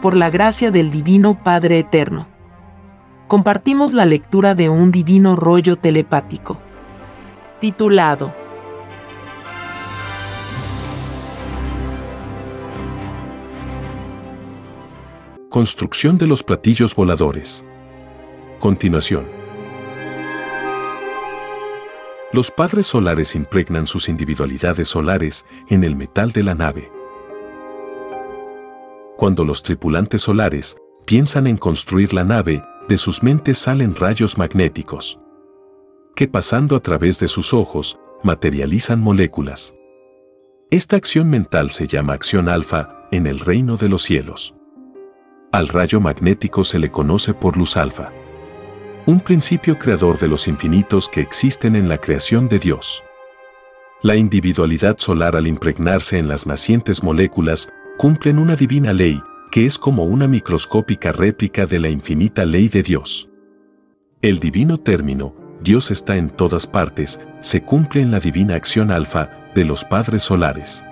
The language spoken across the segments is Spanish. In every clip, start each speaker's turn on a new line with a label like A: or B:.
A: por la gracia del Divino Padre Eterno. Compartimos la lectura de un divino rollo telepático, titulado
B: Construcción de los platillos voladores. Continuación. Los padres solares impregnan sus individualidades solares en el metal de la nave. Cuando los tripulantes solares piensan en construir la nave, de sus mentes salen rayos magnéticos que pasando a través de sus ojos, materializan moléculas. Esta acción mental se llama acción alfa en el reino de los cielos. Al rayo magnético se le conoce por luz alfa. Un principio creador de los infinitos que existen en la creación de Dios. La individualidad solar al impregnarse en las nacientes moléculas cumplen una divina ley que es como una microscópica réplica de la infinita ley de Dios. El divino término, Dios está en todas partes, se cumple en la divina acción alfa de los padres solares.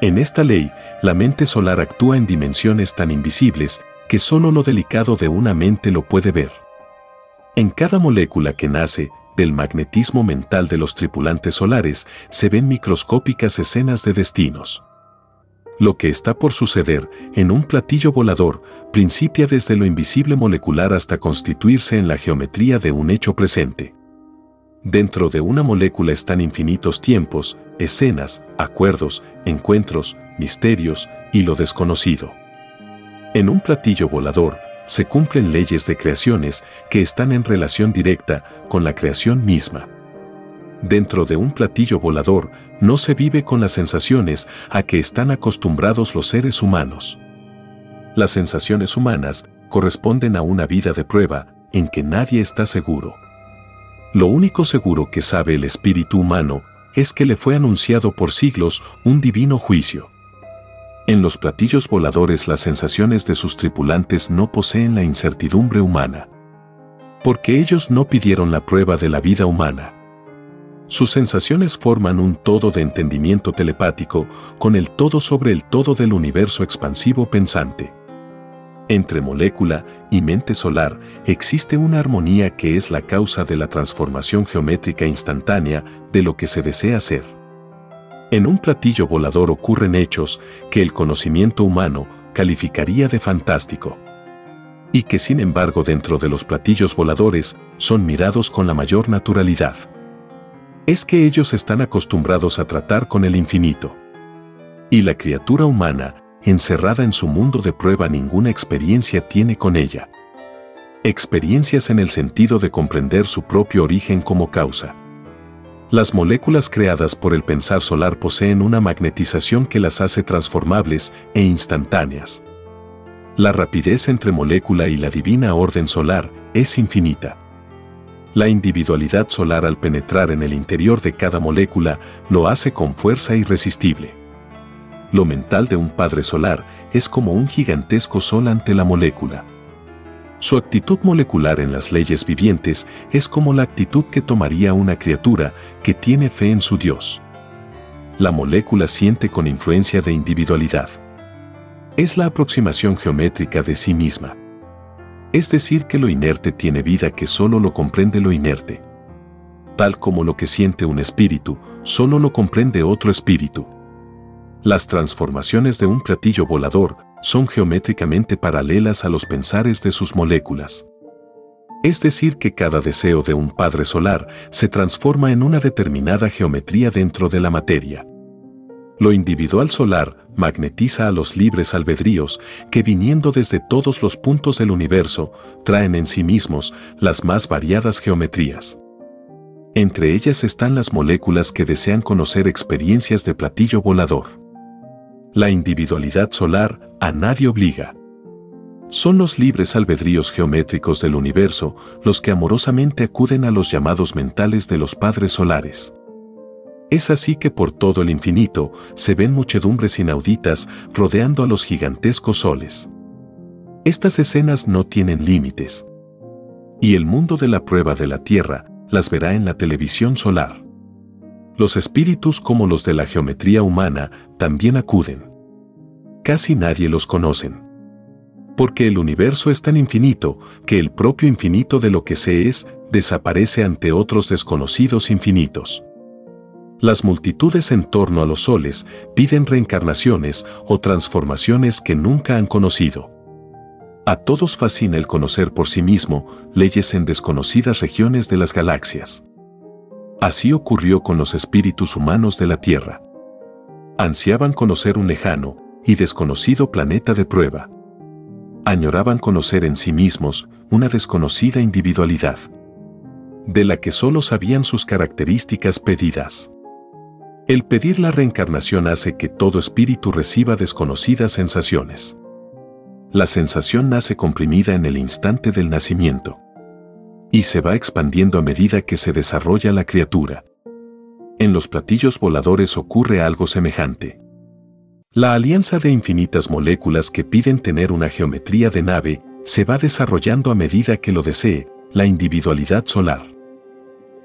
B: En esta ley, la mente solar actúa en dimensiones tan invisibles que solo lo delicado de una mente lo puede ver. En cada molécula que nace, del magnetismo mental de los tripulantes solares, se ven microscópicas escenas de destinos. Lo que está por suceder en un platillo volador principia desde lo invisible molecular hasta constituirse en la geometría de un hecho presente. Dentro de una molécula están infinitos tiempos, escenas, acuerdos, encuentros, misterios y lo desconocido. En un platillo volador se cumplen leyes de creaciones que están en relación directa con la creación misma. Dentro de un platillo volador no se vive con las sensaciones a que están acostumbrados los seres humanos. Las sensaciones humanas corresponden a una vida de prueba en que nadie está seguro. Lo único seguro que sabe el espíritu humano es que le fue anunciado por siglos un divino juicio. En los platillos voladores las sensaciones de sus tripulantes no poseen la incertidumbre humana. Porque ellos no pidieron la prueba de la vida humana. Sus sensaciones forman un todo de entendimiento telepático con el todo sobre el todo del universo expansivo pensante. Entre molécula y mente solar existe una armonía que es la causa de la transformación geométrica instantánea de lo que se desea ser. En un platillo volador ocurren hechos que el conocimiento humano calificaría de fantástico. Y que sin embargo dentro de los platillos voladores son mirados con la mayor naturalidad. Es que ellos están acostumbrados a tratar con el infinito. Y la criatura humana encerrada en su mundo de prueba ninguna experiencia tiene con ella. Experiencias en el sentido de comprender su propio origen como causa. Las moléculas creadas por el pensar solar poseen una magnetización que las hace transformables e instantáneas. La rapidez entre molécula y la divina orden solar es infinita. La individualidad solar al penetrar en el interior de cada molécula lo hace con fuerza irresistible. Lo mental de un padre solar es como un gigantesco sol ante la molécula. Su actitud molecular en las leyes vivientes es como la actitud que tomaría una criatura que tiene fe en su Dios. La molécula siente con influencia de individualidad. Es la aproximación geométrica de sí misma. Es decir, que lo inerte tiene vida que solo lo comprende lo inerte. Tal como lo que siente un espíritu, solo lo comprende otro espíritu. Las transformaciones de un platillo volador son geométricamente paralelas a los pensares de sus moléculas. Es decir, que cada deseo de un padre solar se transforma en una determinada geometría dentro de la materia. Lo individual solar magnetiza a los libres albedríos que viniendo desde todos los puntos del universo traen en sí mismos las más variadas geometrías. Entre ellas están las moléculas que desean conocer experiencias de platillo volador. La individualidad solar a nadie obliga. Son los libres albedríos geométricos del universo los que amorosamente acuden a los llamados mentales de los padres solares. Es así que por todo el infinito se ven muchedumbres inauditas rodeando a los gigantescos soles. Estas escenas no tienen límites. Y el mundo de la prueba de la Tierra las verá en la televisión solar. Los espíritus como los de la geometría humana también acuden. Casi nadie los conocen. Porque el universo es tan infinito que el propio infinito de lo que se es desaparece ante otros desconocidos infinitos. Las multitudes en torno a los soles piden reencarnaciones o transformaciones que nunca han conocido. A todos fascina el conocer por sí mismo leyes en desconocidas regiones de las galaxias. Así ocurrió con los espíritus humanos de la Tierra. Ansiaban conocer un lejano y desconocido planeta de prueba. Añoraban conocer en sí mismos una desconocida individualidad, de la que solo sabían sus características pedidas. El pedir la reencarnación hace que todo espíritu reciba desconocidas sensaciones. La sensación nace comprimida en el instante del nacimiento y se va expandiendo a medida que se desarrolla la criatura. En los platillos voladores ocurre algo semejante. La alianza de infinitas moléculas que piden tener una geometría de nave se va desarrollando a medida que lo desee la individualidad solar.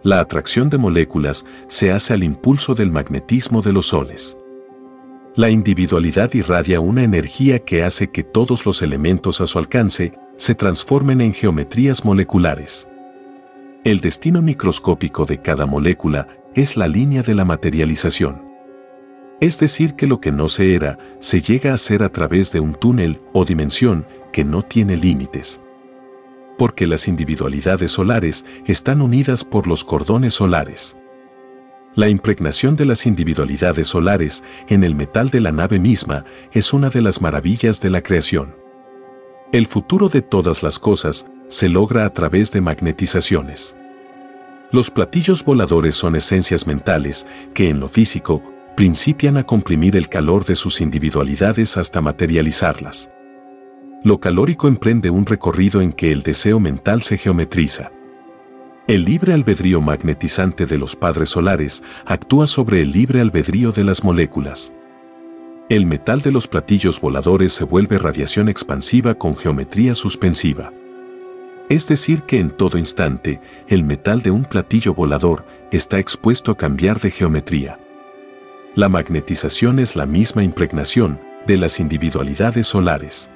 B: La atracción de moléculas se hace al impulso del magnetismo de los soles. La individualidad irradia una energía que hace que todos los elementos a su alcance se transformen en geometrías moleculares. El destino microscópico de cada molécula es la línea de la materialización. Es decir, que lo que no se era se llega a ser a través de un túnel o dimensión que no tiene límites porque las individualidades solares están unidas por los cordones solares. La impregnación de las individualidades solares en el metal de la nave misma es una de las maravillas de la creación. El futuro de todas las cosas se logra a través de magnetizaciones. Los platillos voladores son esencias mentales que en lo físico principian a comprimir el calor de sus individualidades hasta materializarlas. Lo calórico emprende un recorrido en que el deseo mental se geometriza. El libre albedrío magnetizante de los padres solares actúa sobre el libre albedrío de las moléculas. El metal de los platillos voladores se vuelve radiación expansiva con geometría suspensiva. Es decir, que en todo instante, el metal de un platillo volador está expuesto a cambiar de geometría. La magnetización es la misma impregnación de las individualidades solares.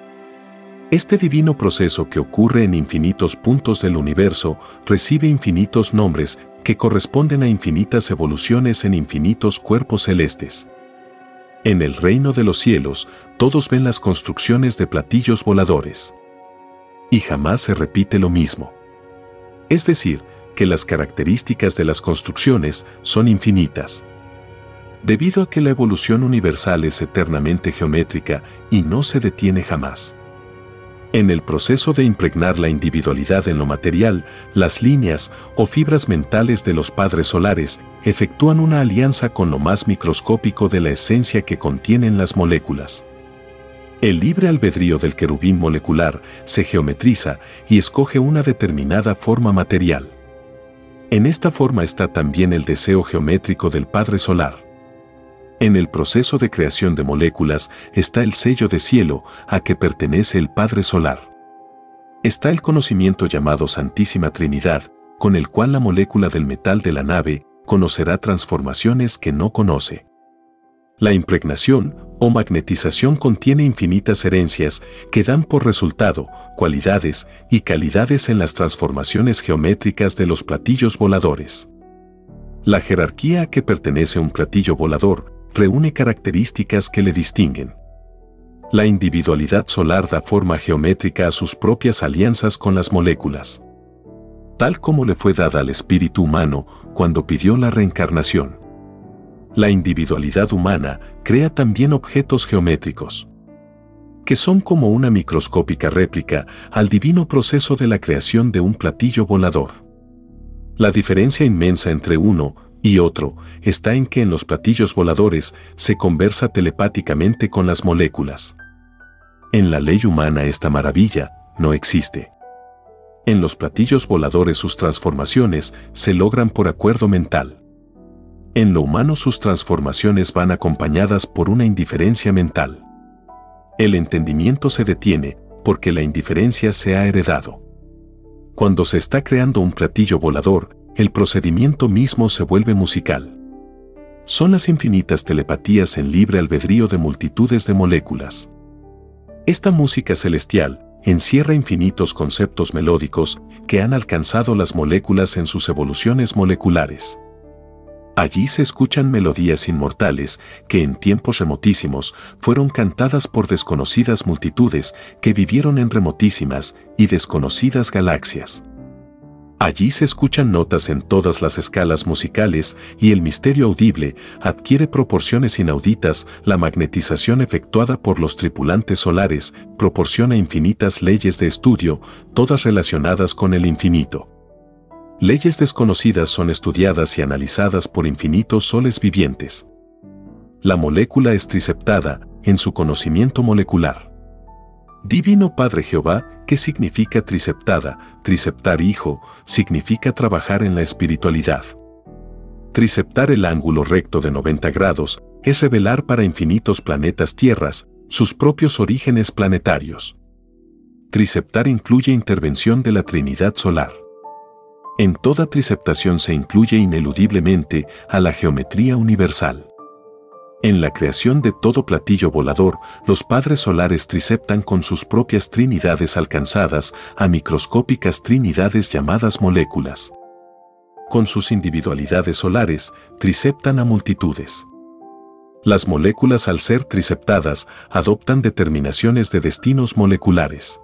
B: Este divino proceso que ocurre en infinitos puntos del universo recibe infinitos nombres que corresponden a infinitas evoluciones en infinitos cuerpos celestes. En el reino de los cielos, todos ven las construcciones de platillos voladores. Y jamás se repite lo mismo. Es decir, que las características de las construcciones son infinitas. Debido a que la evolución universal es eternamente geométrica y no se detiene jamás. En el proceso de impregnar la individualidad en lo material, las líneas o fibras mentales de los padres solares efectúan una alianza con lo más microscópico de la esencia que contienen las moléculas. El libre albedrío del querubín molecular se geometriza y escoge una determinada forma material. En esta forma está también el deseo geométrico del Padre Solar. En el proceso de creación de moléculas está el sello de cielo a que pertenece el Padre Solar. Está el conocimiento llamado Santísima Trinidad, con el cual la molécula del metal de la nave conocerá transformaciones que no conoce. La impregnación o magnetización contiene infinitas herencias que dan por resultado cualidades y calidades en las transformaciones geométricas de los platillos voladores. La jerarquía a que pertenece un platillo volador reúne características que le distinguen. La individualidad solar da forma geométrica a sus propias alianzas con las moléculas, tal como le fue dada al espíritu humano cuando pidió la reencarnación. La individualidad humana crea también objetos geométricos, que son como una microscópica réplica al divino proceso de la creación de un platillo volador. La diferencia inmensa entre uno y otro está en que en los platillos voladores se conversa telepáticamente con las moléculas. En la ley humana esta maravilla no existe. En los platillos voladores sus transformaciones se logran por acuerdo mental. En lo humano sus transformaciones van acompañadas por una indiferencia mental. El entendimiento se detiene porque la indiferencia se ha heredado. Cuando se está creando un platillo volador, el procedimiento mismo se vuelve musical. Son las infinitas telepatías en libre albedrío de multitudes de moléculas. Esta música celestial encierra infinitos conceptos melódicos que han alcanzado las moléculas en sus evoluciones moleculares. Allí se escuchan melodías inmortales que en tiempos remotísimos fueron cantadas por desconocidas multitudes que vivieron en remotísimas y desconocidas galaxias. Allí se escuchan notas en todas las escalas musicales y el misterio audible adquiere proporciones inauditas, la magnetización efectuada por los tripulantes solares proporciona infinitas leyes de estudio, todas relacionadas con el infinito. Leyes desconocidas son estudiadas y analizadas por infinitos soles vivientes. La molécula es triceptada en su conocimiento molecular. Divino Padre Jehová, ¿qué significa triceptada? Triceptar hijo significa trabajar en la espiritualidad. Triceptar el ángulo recto de 90 grados es revelar para infinitos planetas tierras sus propios orígenes planetarios. Triceptar incluye intervención de la Trinidad Solar. En toda triceptación se incluye ineludiblemente a la geometría universal. En la creación de todo platillo volador, los padres solares triceptan con sus propias trinidades alcanzadas a microscópicas trinidades llamadas moléculas. Con sus individualidades solares, triceptan a multitudes. Las moléculas al ser triceptadas adoptan determinaciones de destinos moleculares.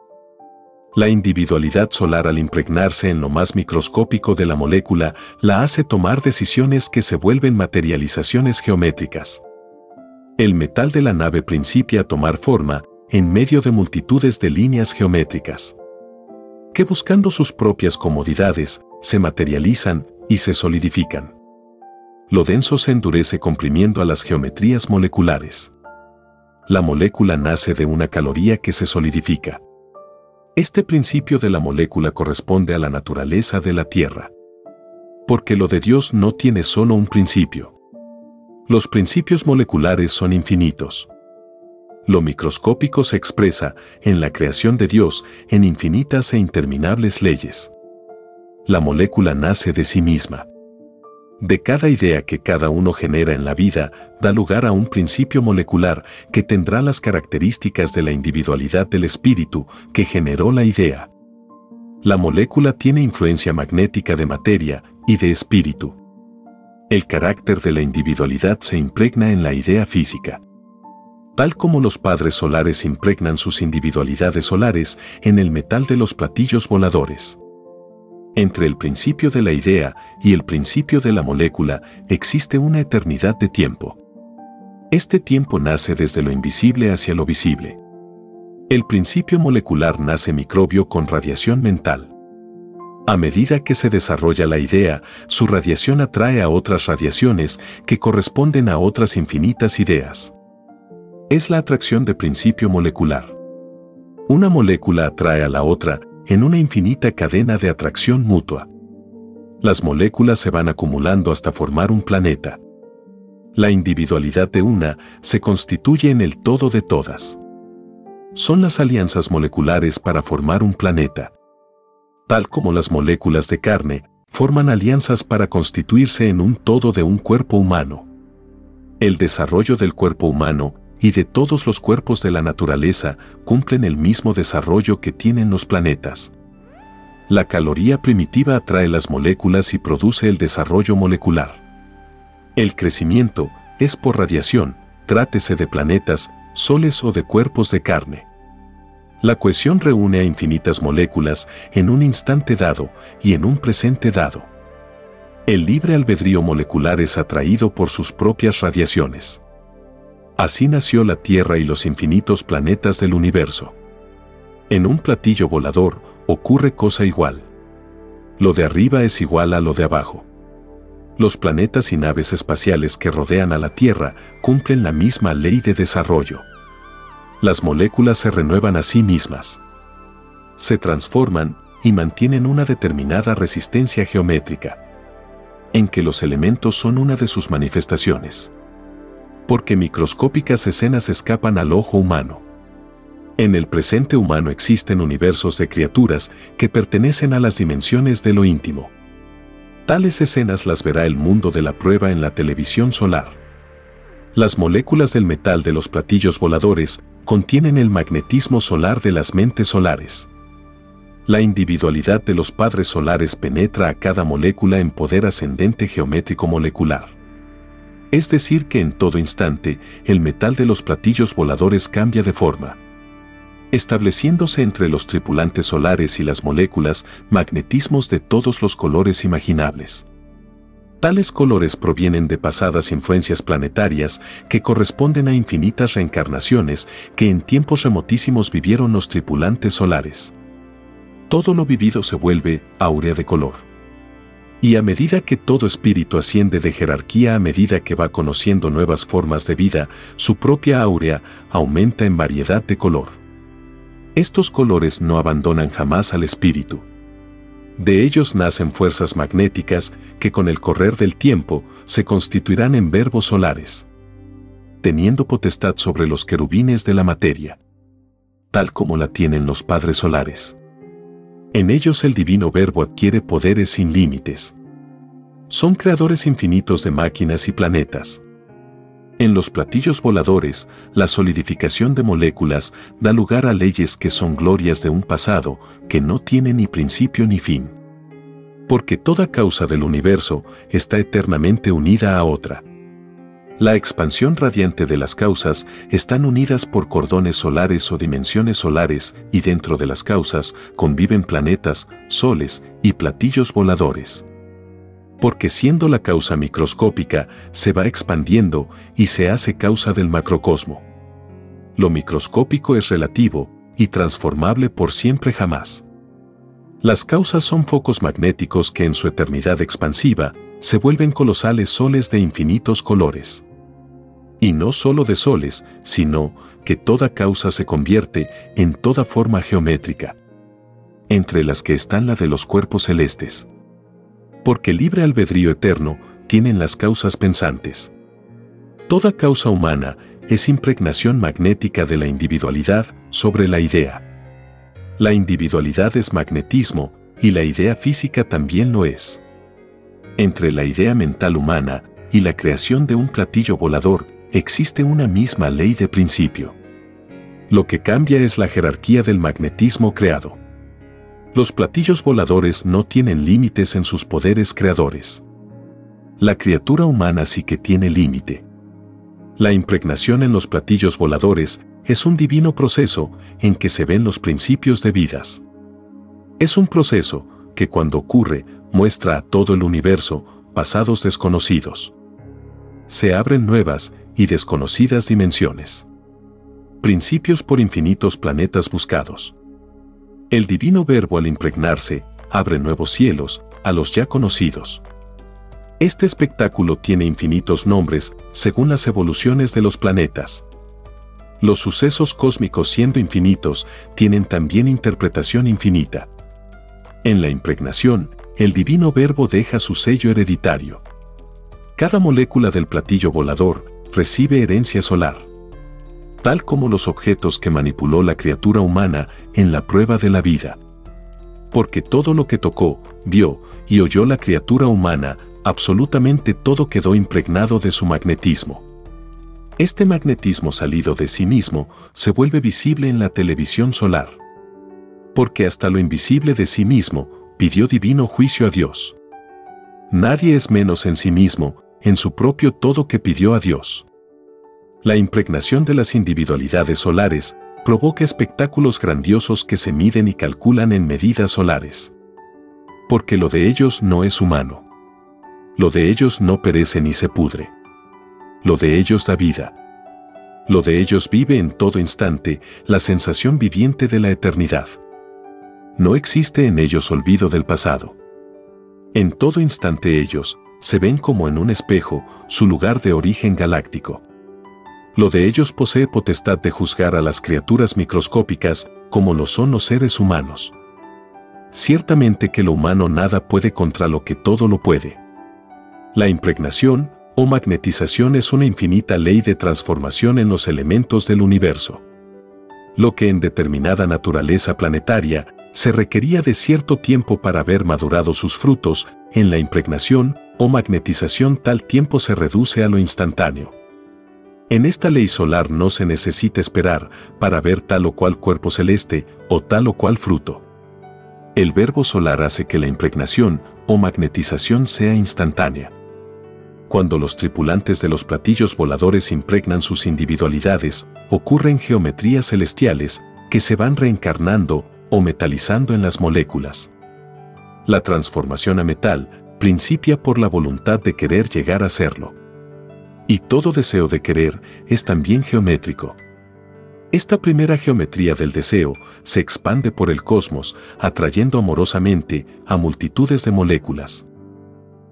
B: La individualidad solar al impregnarse en lo más microscópico de la molécula la hace tomar decisiones que se vuelven materializaciones geométricas el metal de la nave principia a tomar forma en medio de multitudes de líneas geométricas, que buscando sus propias comodidades, se materializan y se solidifican. Lo denso se endurece comprimiendo a las geometrías moleculares. La molécula nace de una caloría que se solidifica. Este principio de la molécula corresponde a la naturaleza de la Tierra. Porque lo de Dios no tiene solo un principio. Los principios moleculares son infinitos. Lo microscópico se expresa en la creación de Dios en infinitas e interminables leyes. La molécula nace de sí misma. De cada idea que cada uno genera en la vida, da lugar a un principio molecular que tendrá las características de la individualidad del espíritu que generó la idea. La molécula tiene influencia magnética de materia y de espíritu el carácter de la individualidad se impregna en la idea física. Tal como los padres solares impregnan sus individualidades solares en el metal de los platillos voladores. Entre el principio de la idea y el principio de la molécula existe una eternidad de tiempo. Este tiempo nace desde lo invisible hacia lo visible. El principio molecular nace microbio con radiación mental. A medida que se desarrolla la idea, su radiación atrae a otras radiaciones que corresponden a otras infinitas ideas. Es la atracción de principio molecular. Una molécula atrae a la otra en una infinita cadena de atracción mutua. Las moléculas se van acumulando hasta formar un planeta. La individualidad de una se constituye en el todo de todas. Son las alianzas moleculares para formar un planeta tal como las moléculas de carne, forman alianzas para constituirse en un todo de un cuerpo humano. El desarrollo del cuerpo humano y de todos los cuerpos de la naturaleza cumplen el mismo desarrollo que tienen los planetas. La caloría primitiva atrae las moléculas y produce el desarrollo molecular. El crecimiento es por radiación, trátese de planetas, soles o de cuerpos de carne. La cohesión reúne a infinitas moléculas en un instante dado y en un presente dado. El libre albedrío molecular es atraído por sus propias radiaciones. Así nació la Tierra y los infinitos planetas del universo. En un platillo volador ocurre cosa igual. Lo de arriba es igual a lo de abajo. Los planetas y naves espaciales que rodean a la Tierra cumplen la misma ley de desarrollo las moléculas se renuevan a sí mismas. Se transforman y mantienen una determinada resistencia geométrica, en que los elementos son una de sus manifestaciones. Porque microscópicas escenas escapan al ojo humano. En el presente humano existen universos de criaturas que pertenecen a las dimensiones de lo íntimo. Tales escenas las verá el mundo de la prueba en la televisión solar. Las moléculas del metal de los platillos voladores contienen el magnetismo solar de las mentes solares. La individualidad de los padres solares penetra a cada molécula en poder ascendente geométrico molecular. Es decir, que en todo instante, el metal de los platillos voladores cambia de forma, estableciéndose entre los tripulantes solares y las moléculas magnetismos de todos los colores imaginables. Tales colores provienen de pasadas influencias planetarias que corresponden a infinitas reencarnaciones que en tiempos remotísimos vivieron los tripulantes solares. Todo lo vivido se vuelve áurea de color. Y a medida que todo espíritu asciende de jerarquía a medida que va conociendo nuevas formas de vida, su propia áurea aumenta en variedad de color. Estos colores no abandonan jamás al espíritu de ellos nacen fuerzas magnéticas que con el correr del tiempo se constituirán en verbos solares, teniendo potestad sobre los querubines de la materia, tal como la tienen los padres solares. En ellos el divino verbo adquiere poderes sin límites. Son creadores infinitos de máquinas y planetas. En los platillos voladores, la solidificación de moléculas da lugar a leyes que son glorias de un pasado que no tiene ni principio ni fin. Porque toda causa del universo está eternamente unida a otra. La expansión radiante de las causas están unidas por cordones solares o dimensiones solares y dentro de las causas conviven planetas, soles y platillos voladores porque siendo la causa microscópica, se va expandiendo y se hace causa del macrocosmo. Lo microscópico es relativo y transformable por siempre jamás. Las causas son focos magnéticos que en su eternidad expansiva se vuelven colosales soles de infinitos colores. Y no solo de soles, sino que toda causa se convierte en toda forma geométrica, entre las que están la de los cuerpos celestes porque libre albedrío eterno tienen las causas pensantes. Toda causa humana es impregnación magnética de la individualidad sobre la idea. La individualidad es magnetismo y la idea física también lo es. Entre la idea mental humana y la creación de un platillo volador existe una misma ley de principio. Lo que cambia es la jerarquía del magnetismo creado. Los platillos voladores no tienen límites en sus poderes creadores. La criatura humana sí que tiene límite. La impregnación en los platillos voladores es un divino proceso en que se ven los principios de vidas. Es un proceso que cuando ocurre muestra a todo el universo pasados desconocidos. Se abren nuevas y desconocidas dimensiones. Principios por infinitos planetas buscados. El divino verbo al impregnarse abre nuevos cielos a los ya conocidos. Este espectáculo tiene infinitos nombres según las evoluciones de los planetas. Los sucesos cósmicos siendo infinitos tienen también interpretación infinita. En la impregnación, el divino verbo deja su sello hereditario. Cada molécula del platillo volador recibe herencia solar tal como los objetos que manipuló la criatura humana en la prueba de la vida. Porque todo lo que tocó, vio y oyó la criatura humana, absolutamente todo quedó impregnado de su magnetismo. Este magnetismo salido de sí mismo se vuelve visible en la televisión solar. Porque hasta lo invisible de sí mismo pidió divino juicio a Dios. Nadie es menos en sí mismo, en su propio todo que pidió a Dios. La impregnación de las individualidades solares provoca espectáculos grandiosos que se miden y calculan en medidas solares. Porque lo de ellos no es humano. Lo de ellos no perece ni se pudre. Lo de ellos da vida. Lo de ellos vive en todo instante la sensación viviente de la eternidad. No existe en ellos olvido del pasado. En todo instante ellos se ven como en un espejo su lugar de origen galáctico. Lo de ellos posee potestad de juzgar a las criaturas microscópicas como lo son los seres humanos. Ciertamente que lo humano nada puede contra lo que todo lo puede. La impregnación o magnetización es una infinita ley de transformación en los elementos del universo. Lo que en determinada naturaleza planetaria se requería de cierto tiempo para ver madurado sus frutos, en la impregnación o magnetización tal tiempo se reduce a lo instantáneo. En esta ley solar no se necesita esperar para ver tal o cual cuerpo celeste o tal o cual fruto. El verbo solar hace que la impregnación o magnetización sea instantánea. Cuando los tripulantes de los platillos voladores impregnan sus individualidades, ocurren geometrías celestiales que se van reencarnando o metalizando en las moléculas. La transformación a metal principia por la voluntad de querer llegar a serlo. Y todo deseo de querer es también geométrico. Esta primera geometría del deseo se expande por el cosmos, atrayendo amorosamente a multitudes de moléculas.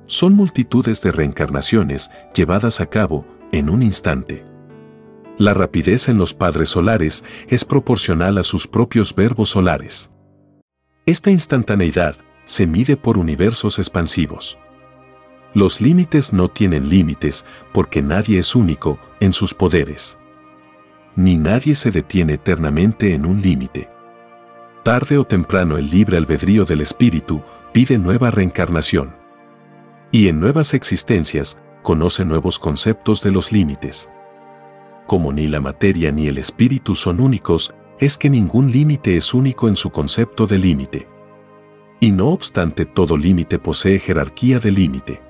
B: Son multitudes de reencarnaciones llevadas a cabo en un instante. La rapidez en los padres solares es proporcional a sus propios verbos solares. Esta instantaneidad se mide por universos expansivos. Los límites no tienen límites porque nadie es único en sus poderes ni nadie se detiene eternamente en un límite. Tarde o temprano el libre albedrío del espíritu pide nueva reencarnación. Y en nuevas existencias conoce nuevos conceptos de los límites. Como ni la materia ni el espíritu son únicos, es que ningún límite es único en su concepto de límite. Y no obstante todo límite posee jerarquía de límite.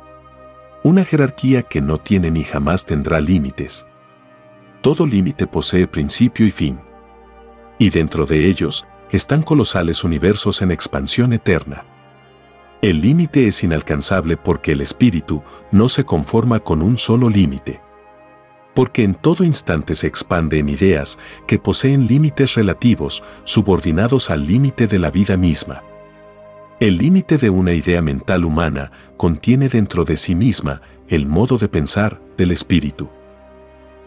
B: Una jerarquía que no tiene ni jamás tendrá límites. Todo límite posee principio y fin. Y dentro de ellos están colosales universos en expansión eterna. El límite es inalcanzable porque el espíritu no se conforma con un solo límite. Porque en todo instante se expande en ideas que poseen límites relativos subordinados al límite de la vida misma. El límite de una idea mental humana contiene dentro de sí misma el modo de pensar del espíritu.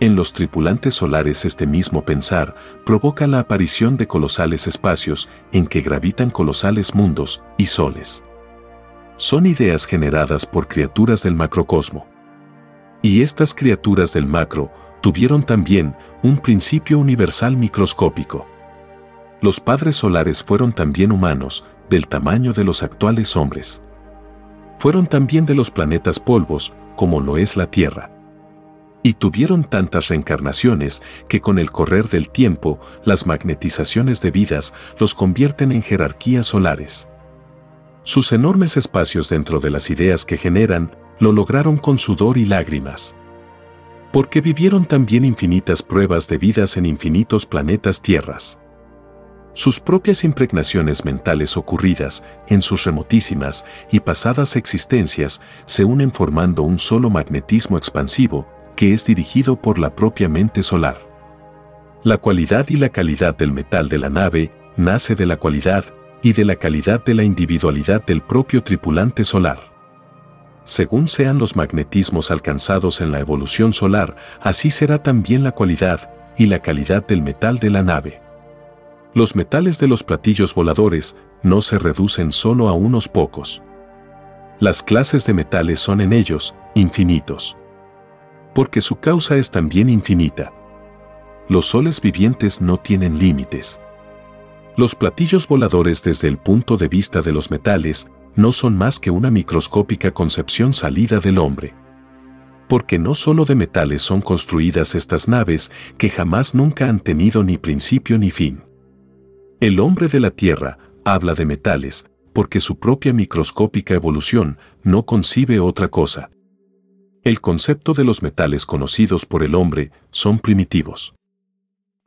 B: En los tripulantes solares este mismo pensar provoca la aparición de colosales espacios en que gravitan colosales mundos y soles. Son ideas generadas por criaturas del macrocosmo. Y estas criaturas del macro tuvieron también un principio universal microscópico. Los padres solares fueron también humanos, del tamaño de los actuales hombres. Fueron también de los planetas polvos, como lo es la Tierra y tuvieron tantas reencarnaciones que con el correr del tiempo las magnetizaciones de vidas los convierten en jerarquías solares. Sus enormes espacios dentro de las ideas que generan lo lograron con sudor y lágrimas. Porque vivieron también infinitas pruebas de vidas en infinitos planetas tierras. Sus propias impregnaciones mentales ocurridas en sus remotísimas y pasadas existencias se unen formando un solo magnetismo expansivo que es dirigido por la propia mente solar. La cualidad y la calidad del metal de la nave nace de la cualidad y de la calidad de la individualidad del propio tripulante solar. Según sean los magnetismos alcanzados en la evolución solar, así será también la cualidad y la calidad del metal de la nave. Los metales de los platillos voladores no se reducen solo a unos pocos. Las clases de metales son en ellos infinitos porque su causa es también infinita. Los soles vivientes no tienen límites. Los platillos voladores desde el punto de vista de los metales no son más que una microscópica concepción salida del hombre. Porque no solo de metales son construidas estas naves que jamás nunca han tenido ni principio ni fin. El hombre de la Tierra habla de metales porque su propia microscópica evolución no concibe otra cosa. El concepto de los metales conocidos por el hombre son primitivos.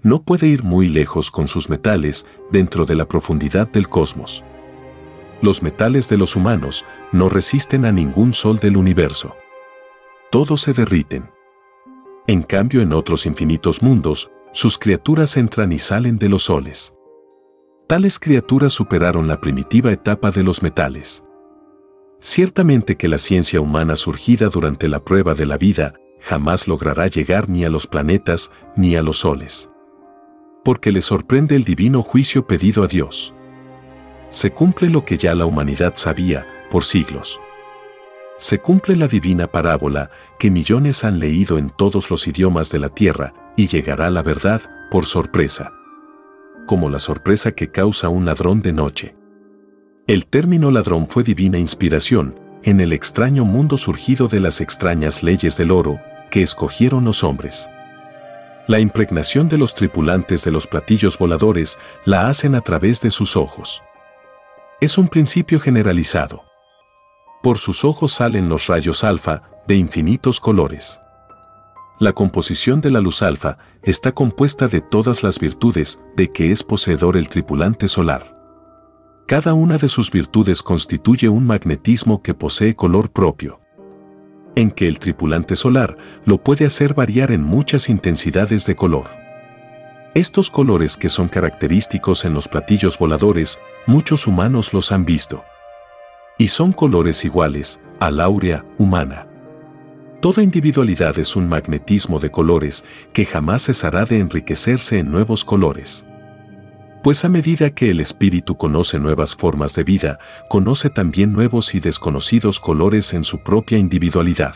B: No puede ir muy lejos con sus metales dentro de la profundidad del cosmos. Los metales de los humanos no resisten a ningún sol del universo. Todos se derriten. En cambio, en otros infinitos mundos, sus criaturas entran y salen de los soles. Tales criaturas superaron la primitiva etapa de los metales. Ciertamente que la ciencia humana surgida durante la prueba de la vida jamás logrará llegar ni a los planetas ni a los soles. Porque le sorprende el divino juicio pedido a Dios. Se cumple lo que ya la humanidad sabía por siglos. Se cumple la divina parábola que millones han leído en todos los idiomas de la tierra y llegará la verdad por sorpresa. Como la sorpresa que causa un ladrón de noche. El término ladrón fue divina inspiración en el extraño mundo surgido de las extrañas leyes del oro que escogieron los hombres. La impregnación de los tripulantes de los platillos voladores la hacen a través de sus ojos. Es un principio generalizado. Por sus ojos salen los rayos alfa de infinitos colores. La composición de la luz alfa está compuesta de todas las virtudes de que es poseedor el tripulante solar. Cada una de sus virtudes constituye un magnetismo que posee color propio en que el tripulante solar lo puede hacer variar en muchas intensidades de color. Estos colores que son característicos en los platillos voladores, muchos humanos los han visto. Y son colores iguales al áurea humana. Toda individualidad es un magnetismo de colores que jamás cesará de enriquecerse en nuevos colores pues a medida que el espíritu conoce nuevas formas de vida, conoce también nuevos y desconocidos colores en su propia individualidad.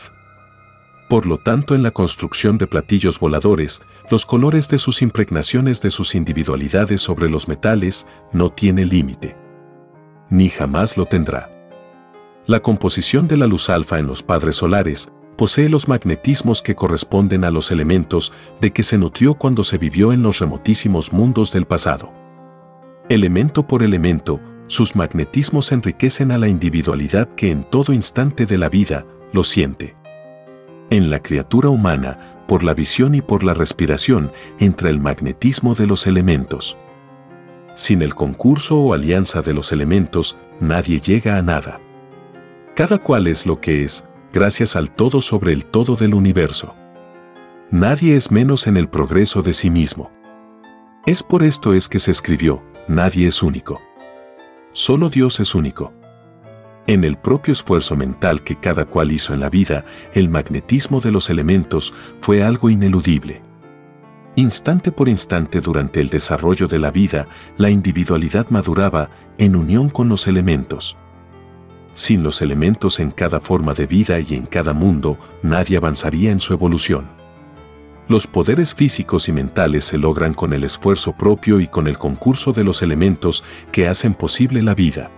B: Por lo tanto, en la construcción de platillos voladores, los colores de sus impregnaciones de sus individualidades sobre los metales no tiene límite. Ni jamás lo tendrá. La composición de la luz alfa en los padres solares posee los magnetismos que corresponden a los elementos de que se nutrió cuando se vivió en los remotísimos mundos del pasado. Elemento por elemento, sus magnetismos enriquecen a la individualidad que en todo instante de la vida lo siente. En la criatura humana, por la visión y por la respiración, entra el magnetismo de los elementos. Sin el concurso o alianza de los elementos, nadie llega a nada. Cada cual es lo que es, gracias al todo sobre el todo del universo. Nadie es menos en el progreso de sí mismo. Es por esto es que se escribió, nadie es único. Solo Dios es único. En el propio esfuerzo mental que cada cual hizo en la vida, el magnetismo de los elementos fue algo ineludible. Instante por instante durante el desarrollo de la vida, la individualidad maduraba en unión con los elementos. Sin los elementos en cada forma de vida y en cada mundo, nadie avanzaría en su evolución. Los poderes físicos y mentales se logran con el esfuerzo propio y con el concurso de los elementos que hacen posible la vida.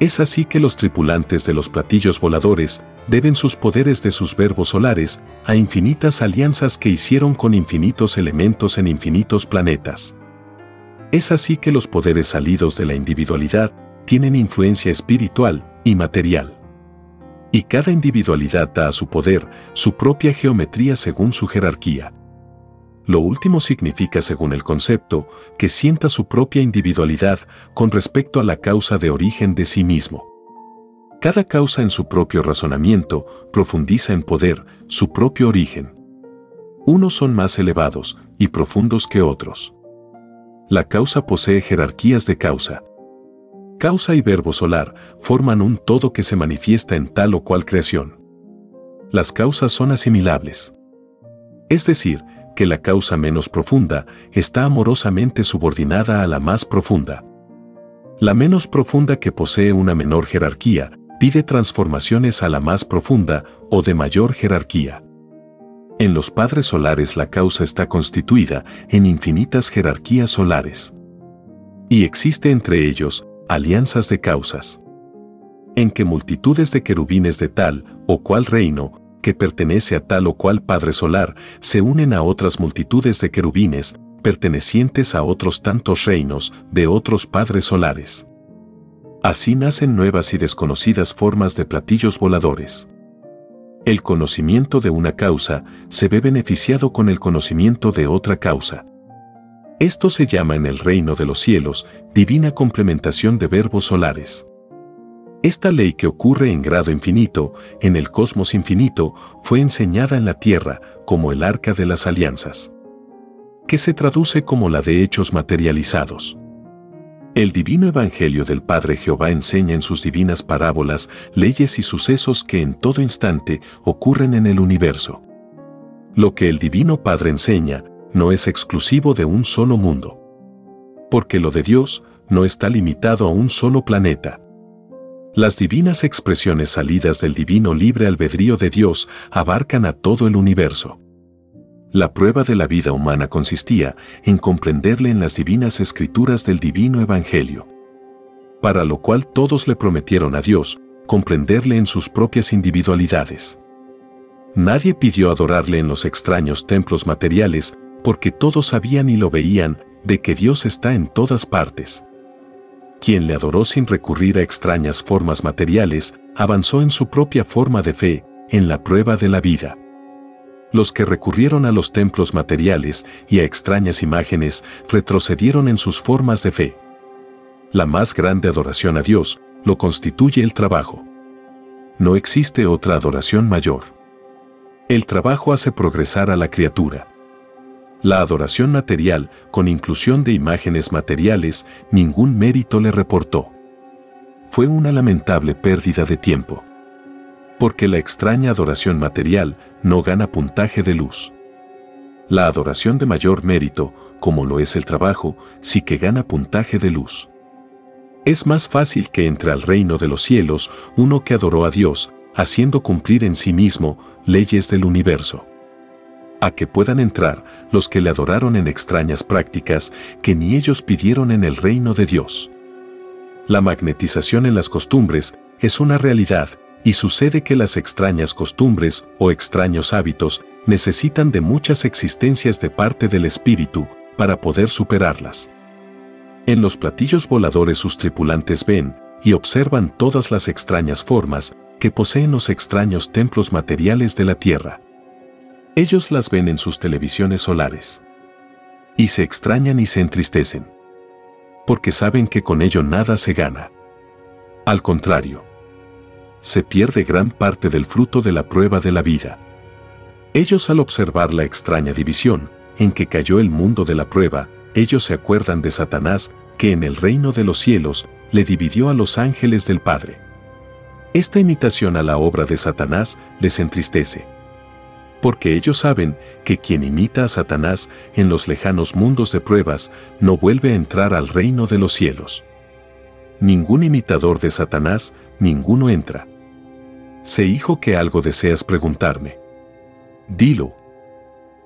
B: Es así que los tripulantes de los platillos voladores deben sus poderes de sus verbos solares a infinitas alianzas que hicieron con infinitos elementos en infinitos planetas. Es así que los poderes salidos de la individualidad tienen influencia espiritual y material y cada individualidad da a su poder su propia geometría según su jerarquía. Lo último significa, según el concepto, que sienta su propia individualidad con respecto a la causa de origen de sí mismo. Cada causa en su propio razonamiento profundiza en poder su propio origen. Unos son más elevados y profundos que otros. La causa posee jerarquías de causa, Causa y verbo solar forman un todo que se manifiesta en tal o cual creación. Las causas son asimilables. Es decir, que la causa menos profunda está amorosamente subordinada a la más profunda. La menos profunda que posee una menor jerarquía pide transformaciones a la más profunda o de mayor jerarquía. En los padres solares la causa está constituida en infinitas jerarquías solares. Y existe entre ellos alianzas de causas. En que multitudes de querubines de tal o cual reino, que pertenece a tal o cual Padre Solar, se unen a otras multitudes de querubines, pertenecientes a otros tantos reinos de otros Padres Solares. Así nacen nuevas y desconocidas formas de platillos voladores. El conocimiento de una causa se ve beneficiado con el conocimiento de otra causa. Esto se llama en el reino de los cielos divina complementación de verbos solares. Esta ley que ocurre en grado infinito, en el cosmos infinito, fue enseñada en la tierra como el arca de las alianzas, que se traduce como la de hechos materializados. El divino Evangelio del Padre Jehová enseña en sus divinas parábolas leyes y sucesos que en todo instante ocurren en el universo. Lo que el Divino Padre enseña no es exclusivo de un solo mundo. Porque lo de Dios no está limitado a un solo planeta. Las divinas expresiones salidas del divino libre albedrío de Dios abarcan a todo el universo. La prueba de la vida humana consistía en comprenderle en las divinas escrituras del divino Evangelio. Para lo cual todos le prometieron a Dios comprenderle en sus propias individualidades. Nadie pidió adorarle en los extraños templos materiales porque todos sabían y lo veían, de que Dios está en todas partes. Quien le adoró sin recurrir a extrañas formas materiales, avanzó en su propia forma de fe, en la prueba de la vida. Los que recurrieron a los templos materiales y a extrañas imágenes retrocedieron en sus formas de fe. La más grande adoración a Dios lo constituye el trabajo. No existe otra adoración mayor. El trabajo hace progresar a la criatura. La adoración material, con inclusión de imágenes materiales, ningún mérito le reportó. Fue una lamentable pérdida de tiempo. Porque la extraña adoración material no gana puntaje de luz. La adoración de mayor mérito, como lo es el trabajo, sí que gana puntaje de luz. Es más fácil que entre al reino de los cielos uno que adoró a Dios, haciendo cumplir en sí mismo leyes del universo a que puedan entrar los que le adoraron en extrañas prácticas que ni ellos pidieron en el reino de Dios. La magnetización en las costumbres es una realidad y sucede que las extrañas costumbres o extraños hábitos necesitan de muchas existencias de parte del espíritu para poder superarlas. En los platillos voladores sus tripulantes ven y observan todas las extrañas formas que poseen los extraños templos materiales de la Tierra. Ellos las ven en sus televisiones solares. Y se extrañan y se entristecen. Porque saben que con ello nada se gana. Al contrario, se pierde gran parte del fruto de la prueba de la vida. Ellos al observar la extraña división en que cayó el mundo de la prueba, ellos se acuerdan de Satanás que en el reino de los cielos le dividió a los ángeles del Padre. Esta imitación a la obra de Satanás les entristece porque ellos saben que quien imita a Satanás en los lejanos mundos de pruebas no vuelve a entrar al reino de los cielos. Ningún imitador de Satanás, ninguno entra. Sé hijo que algo deseas preguntarme. Dilo.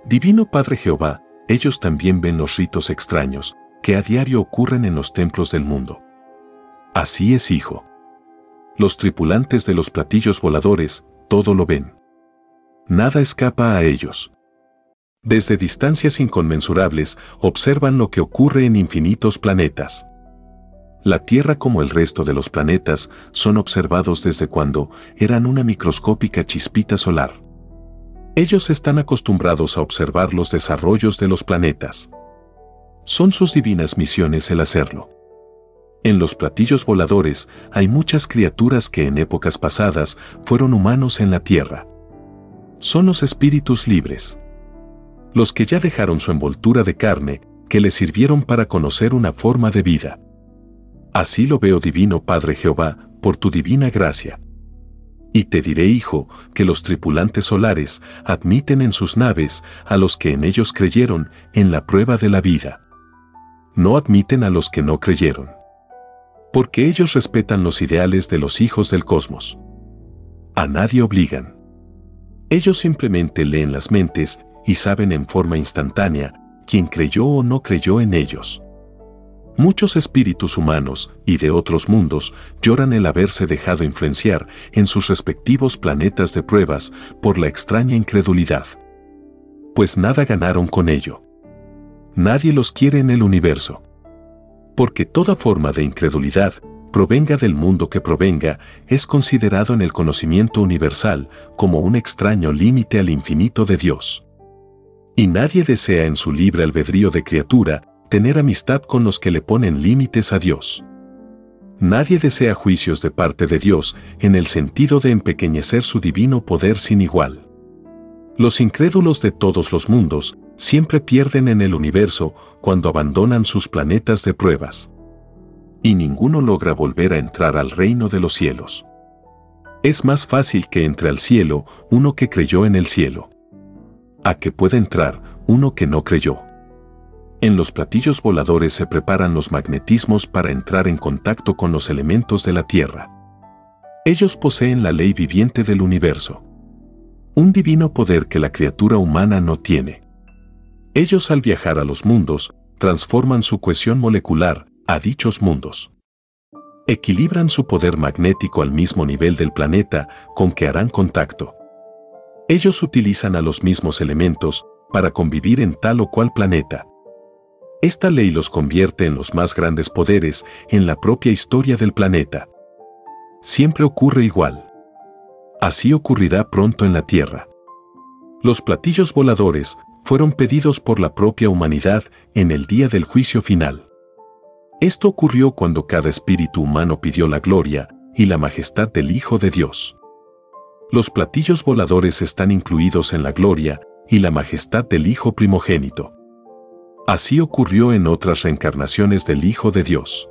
B: Divino Padre Jehová, ellos también ven los ritos extraños que a diario ocurren en los templos del mundo. Así es, hijo. Los tripulantes de los platillos voladores, todo lo ven nada escapa a ellos. Desde distancias inconmensurables observan lo que ocurre en infinitos planetas. La Tierra como el resto de los planetas son observados desde cuando eran una microscópica chispita solar. Ellos están acostumbrados a observar los desarrollos de los planetas. Son sus divinas misiones el hacerlo. En los platillos voladores hay muchas criaturas que en épocas pasadas fueron humanos en la Tierra son los espíritus libres. Los que ya dejaron su envoltura de carne, que les sirvieron para conocer una forma de vida. Así lo veo divino Padre Jehová, por tu divina gracia. Y te diré, hijo, que los tripulantes solares admiten en sus naves a los que en ellos creyeron en la prueba de la vida. No admiten a los que no creyeron. Porque ellos respetan los ideales de los hijos del cosmos. A nadie obligan. Ellos simplemente leen las mentes y saben en forma instantánea quién creyó o no creyó en ellos. Muchos espíritus humanos y de otros mundos lloran el haberse dejado influenciar en sus respectivos planetas de pruebas por la extraña incredulidad. Pues nada ganaron con ello. Nadie los quiere en el universo. Porque toda forma de incredulidad provenga del mundo que provenga, es considerado en el conocimiento universal como un extraño límite al infinito de Dios. Y nadie desea en su libre albedrío de criatura tener amistad con los que le ponen límites a Dios. Nadie desea juicios de parte de Dios en el sentido de empequeñecer su divino poder sin igual. Los incrédulos de todos los mundos siempre pierden en el universo cuando abandonan sus planetas de pruebas y ninguno logra volver a entrar al reino de los cielos. Es más fácil que entre al cielo uno que creyó en el cielo, a que pueda entrar uno que no creyó. En los platillos voladores se preparan los magnetismos para entrar en contacto con los elementos de la Tierra. Ellos poseen la ley viviente del universo. Un divino poder que la criatura humana no tiene. Ellos al viajar a los mundos, transforman su cohesión molecular a dichos mundos. Equilibran su poder magnético al mismo nivel del planeta con que harán contacto. Ellos utilizan a los mismos elementos para convivir en tal o cual planeta. Esta ley los convierte en los más grandes poderes en la propia historia del planeta. Siempre ocurre igual. Así ocurrirá pronto en la Tierra. Los platillos voladores fueron pedidos por la propia humanidad en el día del juicio final. Esto ocurrió cuando cada espíritu humano pidió la gloria y la majestad del Hijo de Dios. Los platillos voladores están incluidos en la gloria y la majestad del Hijo primogénito. Así ocurrió en otras reencarnaciones del Hijo de Dios.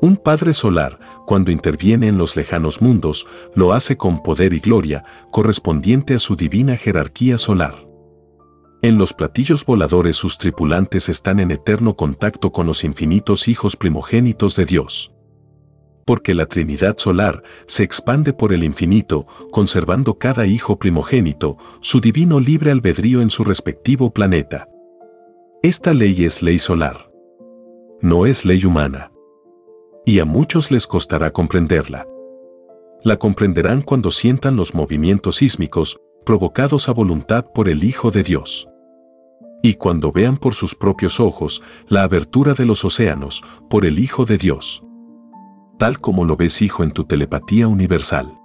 B: Un Padre Solar, cuando interviene en los lejanos mundos, lo hace con poder y gloria correspondiente a su divina jerarquía solar. En los platillos voladores sus tripulantes están en eterno contacto con los infinitos hijos primogénitos de Dios. Porque la Trinidad solar se expande por el infinito, conservando cada hijo primogénito su divino libre albedrío en su respectivo planeta. Esta ley es ley solar. No es ley humana. Y a muchos les costará comprenderla. La comprenderán cuando sientan los movimientos sísmicos provocados a voluntad por el Hijo de Dios y cuando vean por sus propios ojos la abertura de los océanos por el Hijo de Dios. Tal como lo ves hijo en tu telepatía universal.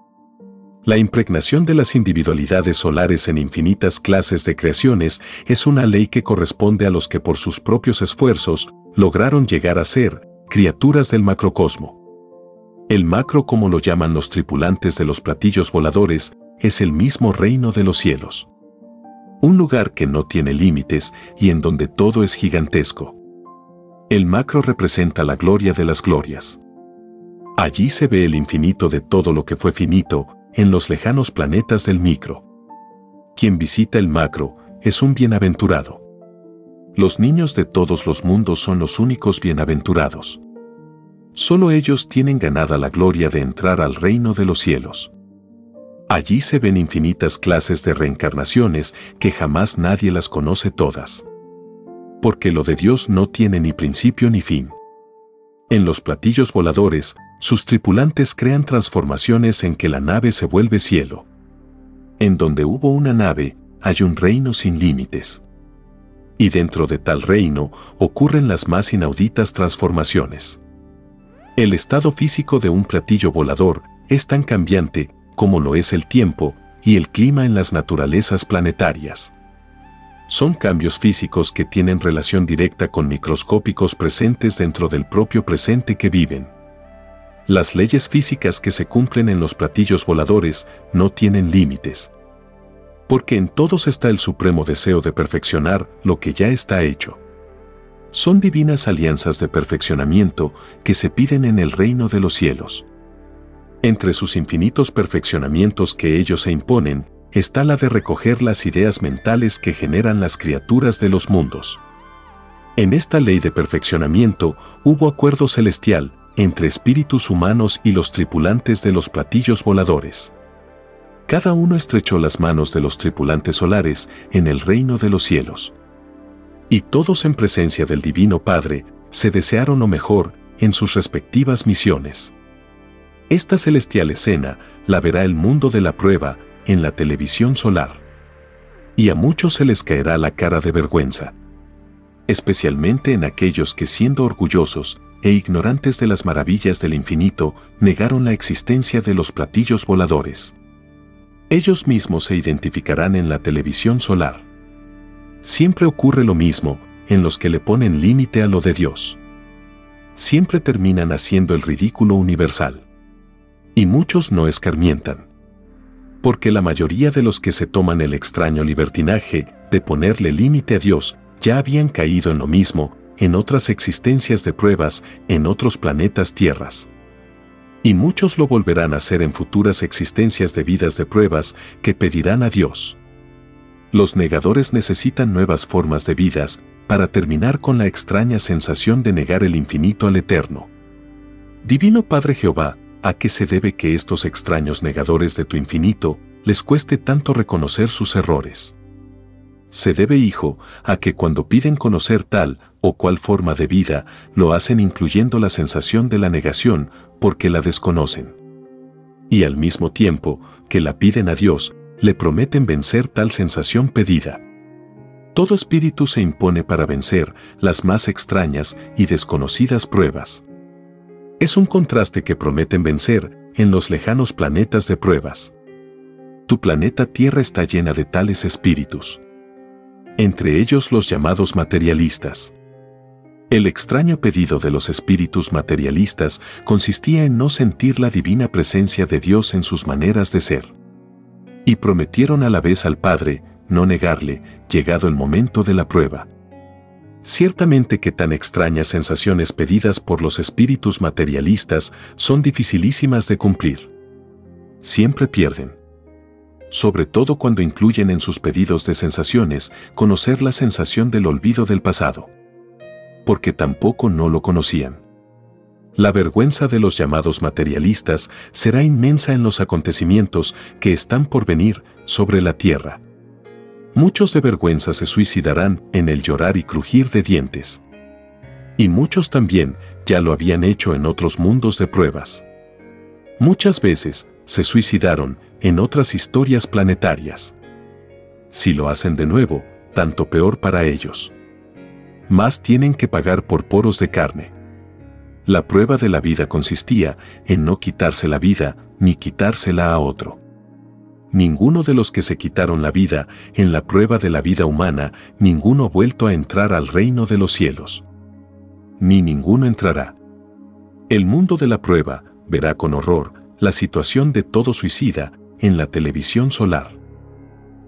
B: La impregnación de las individualidades solares en infinitas clases de creaciones es una ley que corresponde a los que por sus propios esfuerzos lograron llegar a ser criaturas del macrocosmo. El macro, como lo llaman los tripulantes de los platillos voladores, es el mismo reino de los cielos un lugar que no tiene límites y en donde todo es gigantesco. El macro representa la gloria de las glorias. Allí se ve el infinito de todo lo que fue finito en los lejanos planetas del micro. Quien visita el macro es un bienaventurado. Los niños de todos los mundos son los únicos bienaventurados. Solo ellos tienen ganada la gloria de entrar al reino de los cielos. Allí se ven infinitas clases de reencarnaciones que jamás nadie las conoce todas. Porque lo de Dios no tiene ni principio ni fin. En los platillos voladores, sus tripulantes crean transformaciones en que la nave se vuelve cielo. En donde hubo una nave, hay un reino sin límites. Y dentro de tal reino ocurren las más inauditas transformaciones. El estado físico de un platillo volador es tan cambiante como lo es el tiempo y el clima en las naturalezas planetarias. Son cambios físicos que tienen relación directa con microscópicos presentes dentro del propio presente que viven. Las leyes físicas que se cumplen en los platillos voladores no tienen límites. Porque en todos está el supremo deseo de perfeccionar lo que ya está hecho. Son divinas alianzas de perfeccionamiento que se piden en el reino de los cielos. Entre sus infinitos perfeccionamientos que ellos se imponen, está la de recoger las ideas mentales que generan las criaturas de los mundos. En esta ley de perfeccionamiento hubo acuerdo celestial entre espíritus humanos y los tripulantes de los platillos voladores. Cada uno estrechó las manos de los tripulantes solares en el reino de los cielos. Y todos en presencia del Divino Padre se desearon lo mejor en sus respectivas misiones. Esta celestial escena la verá el mundo de la prueba en la televisión solar. Y a muchos se les caerá la cara de vergüenza. Especialmente en aquellos que siendo orgullosos e ignorantes de las maravillas del infinito, negaron la existencia de los platillos voladores. Ellos mismos se identificarán en la televisión solar. Siempre ocurre lo mismo en los que le ponen límite a lo de Dios. Siempre terminan haciendo el ridículo universal y muchos no escarmientan. Porque la mayoría de los que se toman el extraño libertinaje de ponerle límite a Dios ya habían caído en lo mismo en otras existencias de pruebas en otros planetas tierras. Y muchos lo volverán a hacer en futuras existencias de vidas de pruebas que pedirán a Dios. Los negadores necesitan nuevas formas de vidas para terminar con la extraña sensación de negar el infinito al eterno. Divino Padre Jehová, ¿A qué se debe que estos extraños negadores de tu infinito les cueste tanto reconocer sus errores? Se debe, hijo, a que cuando piden conocer tal o cual forma de vida, lo hacen incluyendo la sensación de la negación porque la desconocen. Y al mismo tiempo que la piden a Dios, le prometen vencer tal sensación pedida. Todo espíritu se impone para vencer las más extrañas y desconocidas pruebas. Es un contraste que prometen vencer en los lejanos planetas de pruebas. Tu planeta Tierra está llena de tales espíritus. Entre ellos los llamados materialistas. El extraño pedido de los espíritus materialistas consistía en no sentir la divina presencia de Dios en sus maneras de ser. Y prometieron a la vez al Padre no negarle, llegado el momento de la prueba. Ciertamente que tan extrañas sensaciones pedidas por los espíritus materialistas son dificilísimas de cumplir. Siempre pierden. Sobre todo cuando incluyen en sus pedidos de sensaciones conocer la sensación del olvido del pasado porque tampoco no lo conocían. La vergüenza de los llamados materialistas será inmensa en los acontecimientos que están por venir sobre la tierra. Muchos de vergüenza se suicidarán en el llorar y crujir de dientes. Y muchos también ya lo habían hecho en otros mundos de pruebas. Muchas veces se suicidaron en otras historias planetarias. Si lo hacen de nuevo, tanto peor para ellos más tienen que pagar por poros de carne. La prueba de la vida consistía en no quitarse la vida ni quitársela a otro. Ninguno de los que se quitaron la vida en la prueba de la vida humana, ninguno ha vuelto a entrar al reino de los cielos. Ni ninguno entrará. El mundo de la prueba verá con horror la situación de todo suicida en la televisión solar.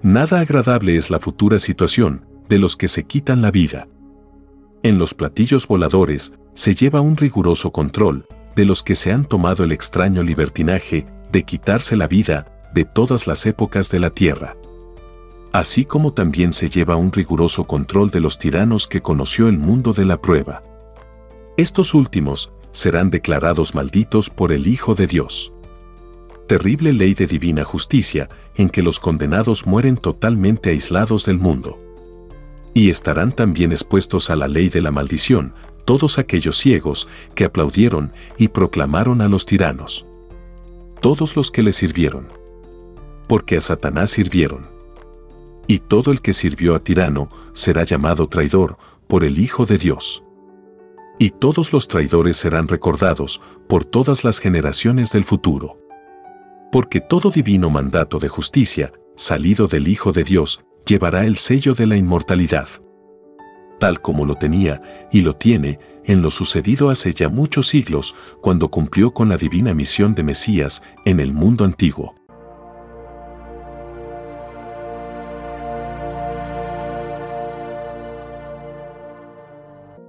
B: Nada agradable es la futura situación de los que se quitan la vida. En los platillos voladores se lleva un riguroso control de los que se han tomado el extraño libertinaje de quitarse la vida de todas las épocas de la Tierra. Así como también se lleva un riguroso control de los tiranos que conoció el mundo de la prueba. Estos últimos serán declarados malditos por el Hijo de Dios. Terrible ley de divina justicia en que los condenados mueren totalmente aislados del mundo. Y estarán también expuestos a la ley de la maldición todos aquellos ciegos que aplaudieron y proclamaron a los tiranos. Todos los que le sirvieron. Porque a Satanás sirvieron. Y todo el que sirvió a tirano será llamado traidor por el Hijo de Dios. Y todos los traidores serán recordados por todas las generaciones del futuro. Porque todo divino mandato de justicia, salido del Hijo de Dios, llevará el sello de la inmortalidad. Tal como lo tenía y lo tiene en lo sucedido hace ya muchos siglos cuando cumplió con la divina misión de Mesías en el mundo antiguo.